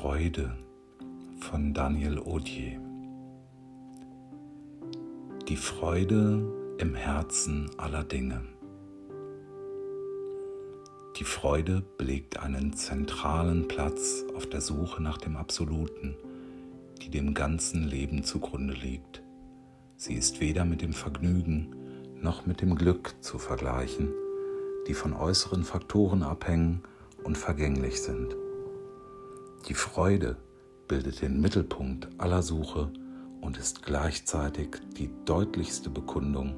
Freude von Daniel Odier. Die Freude im Herzen aller Dinge. Die Freude belegt einen zentralen Platz auf der Suche nach dem Absoluten, die dem ganzen Leben zugrunde liegt. Sie ist weder mit dem Vergnügen noch mit dem Glück zu vergleichen, die von äußeren Faktoren abhängen und vergänglich sind. Die Freude bildet den Mittelpunkt aller Suche und ist gleichzeitig die deutlichste Bekundung,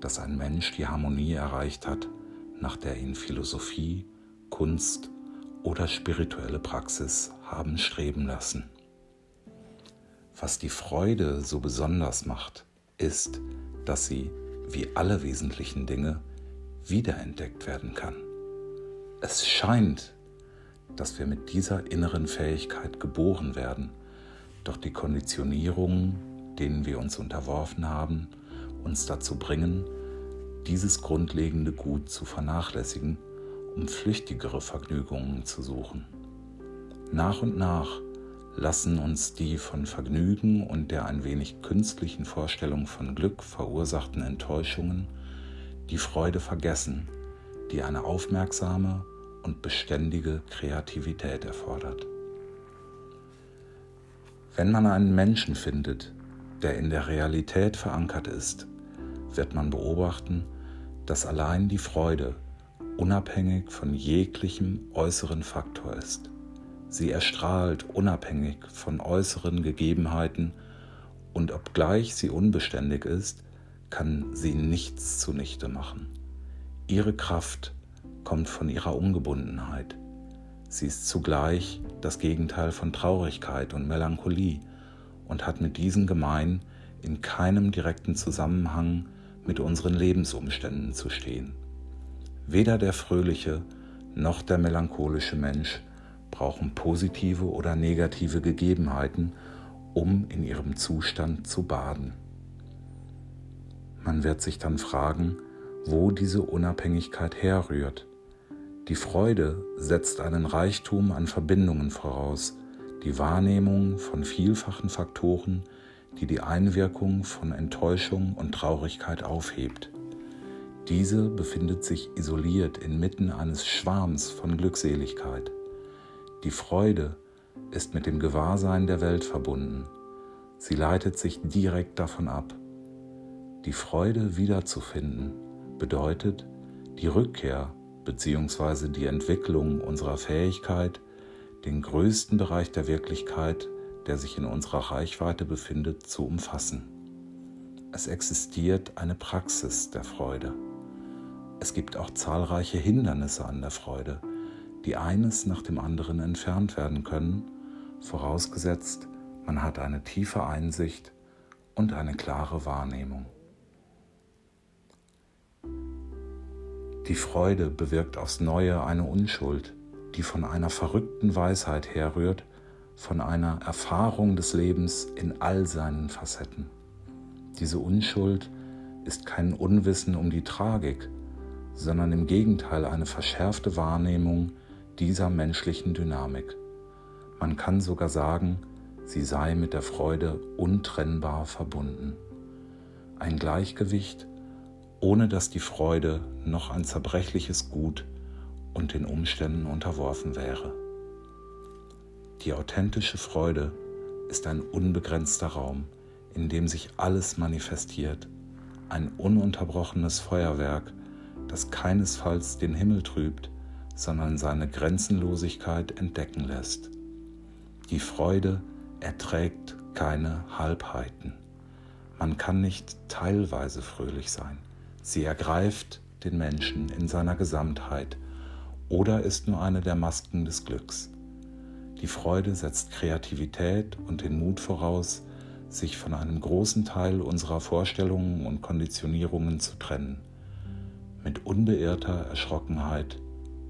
dass ein Mensch die Harmonie erreicht hat, nach der ihn Philosophie, Kunst oder spirituelle Praxis haben streben lassen. Was die Freude so besonders macht, ist, dass sie, wie alle wesentlichen Dinge, wiederentdeckt werden kann. Es scheint, dass wir mit dieser inneren Fähigkeit geboren werden, doch die Konditionierungen, denen wir uns unterworfen haben, uns dazu bringen, dieses grundlegende Gut zu vernachlässigen, um flüchtigere Vergnügungen zu suchen. Nach und nach lassen uns die von Vergnügen und der ein wenig künstlichen Vorstellung von Glück verursachten Enttäuschungen die Freude vergessen, die eine aufmerksame und beständige Kreativität erfordert. Wenn man einen Menschen findet, der in der Realität verankert ist, wird man beobachten, dass allein die Freude unabhängig von jeglichem äußeren Faktor ist. Sie erstrahlt unabhängig von äußeren Gegebenheiten und obgleich sie unbeständig ist, kann sie nichts zunichte machen. Ihre Kraft kommt von ihrer Ungebundenheit. Sie ist zugleich das Gegenteil von Traurigkeit und Melancholie und hat mit diesen gemein, in keinem direkten Zusammenhang mit unseren Lebensumständen zu stehen. Weder der fröhliche noch der melancholische Mensch brauchen positive oder negative Gegebenheiten, um in ihrem Zustand zu baden. Man wird sich dann fragen, wo diese Unabhängigkeit herrührt. Die Freude setzt einen Reichtum an Verbindungen voraus, die Wahrnehmung von vielfachen Faktoren, die die Einwirkung von Enttäuschung und Traurigkeit aufhebt. Diese befindet sich isoliert inmitten eines Schwarms von Glückseligkeit. Die Freude ist mit dem Gewahrsein der Welt verbunden. Sie leitet sich direkt davon ab. Die Freude wiederzufinden bedeutet die Rückkehr bzw. die Entwicklung unserer Fähigkeit, den größten Bereich der Wirklichkeit der sich in unserer Reichweite befindet, zu umfassen. Es existiert eine Praxis der Freude. Es gibt auch zahlreiche Hindernisse an der Freude, die eines nach dem anderen entfernt werden können, vorausgesetzt, man hat eine tiefe Einsicht und eine klare Wahrnehmung. Die Freude bewirkt aufs neue eine Unschuld, die von einer verrückten Weisheit herrührt, von einer Erfahrung des Lebens in all seinen Facetten. Diese Unschuld ist kein Unwissen um die Tragik, sondern im Gegenteil eine verschärfte Wahrnehmung dieser menschlichen Dynamik. Man kann sogar sagen, sie sei mit der Freude untrennbar verbunden. Ein Gleichgewicht, ohne dass die Freude noch ein zerbrechliches Gut und den Umständen unterworfen wäre. Die authentische Freude ist ein unbegrenzter Raum, in dem sich alles manifestiert, ein ununterbrochenes Feuerwerk, das keinesfalls den Himmel trübt, sondern seine Grenzenlosigkeit entdecken lässt. Die Freude erträgt keine Halbheiten. Man kann nicht teilweise fröhlich sein. Sie ergreift den Menschen in seiner Gesamtheit oder ist nur eine der Masken des Glücks. Die Freude setzt Kreativität und den Mut voraus, sich von einem großen Teil unserer Vorstellungen und Konditionierungen zu trennen. Mit unbeirrter Erschrockenheit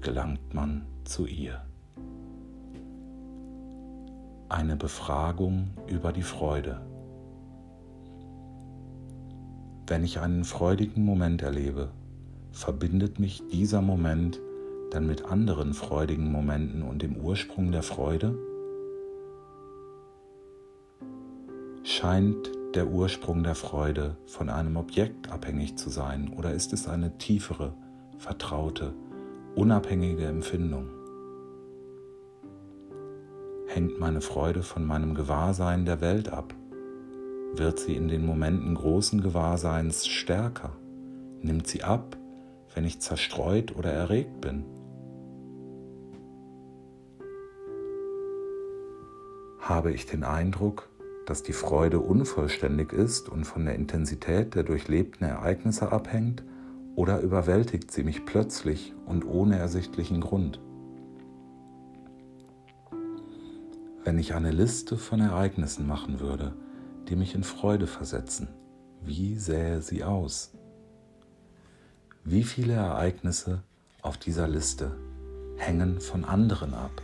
gelangt man zu ihr. Eine Befragung über die Freude. Wenn ich einen freudigen Moment erlebe, verbindet mich dieser Moment dann mit anderen freudigen Momenten und dem Ursprung der Freude? Scheint der Ursprung der Freude von einem Objekt abhängig zu sein oder ist es eine tiefere, vertraute, unabhängige Empfindung? Hängt meine Freude von meinem Gewahrsein der Welt ab? Wird sie in den Momenten großen Gewahrseins stärker? Nimmt sie ab, wenn ich zerstreut oder erregt bin? Habe ich den Eindruck, dass die Freude unvollständig ist und von der Intensität der durchlebten Ereignisse abhängt, oder überwältigt sie mich plötzlich und ohne ersichtlichen Grund? Wenn ich eine Liste von Ereignissen machen würde, die mich in Freude versetzen, wie sähe sie aus? Wie viele Ereignisse auf dieser Liste hängen von anderen ab?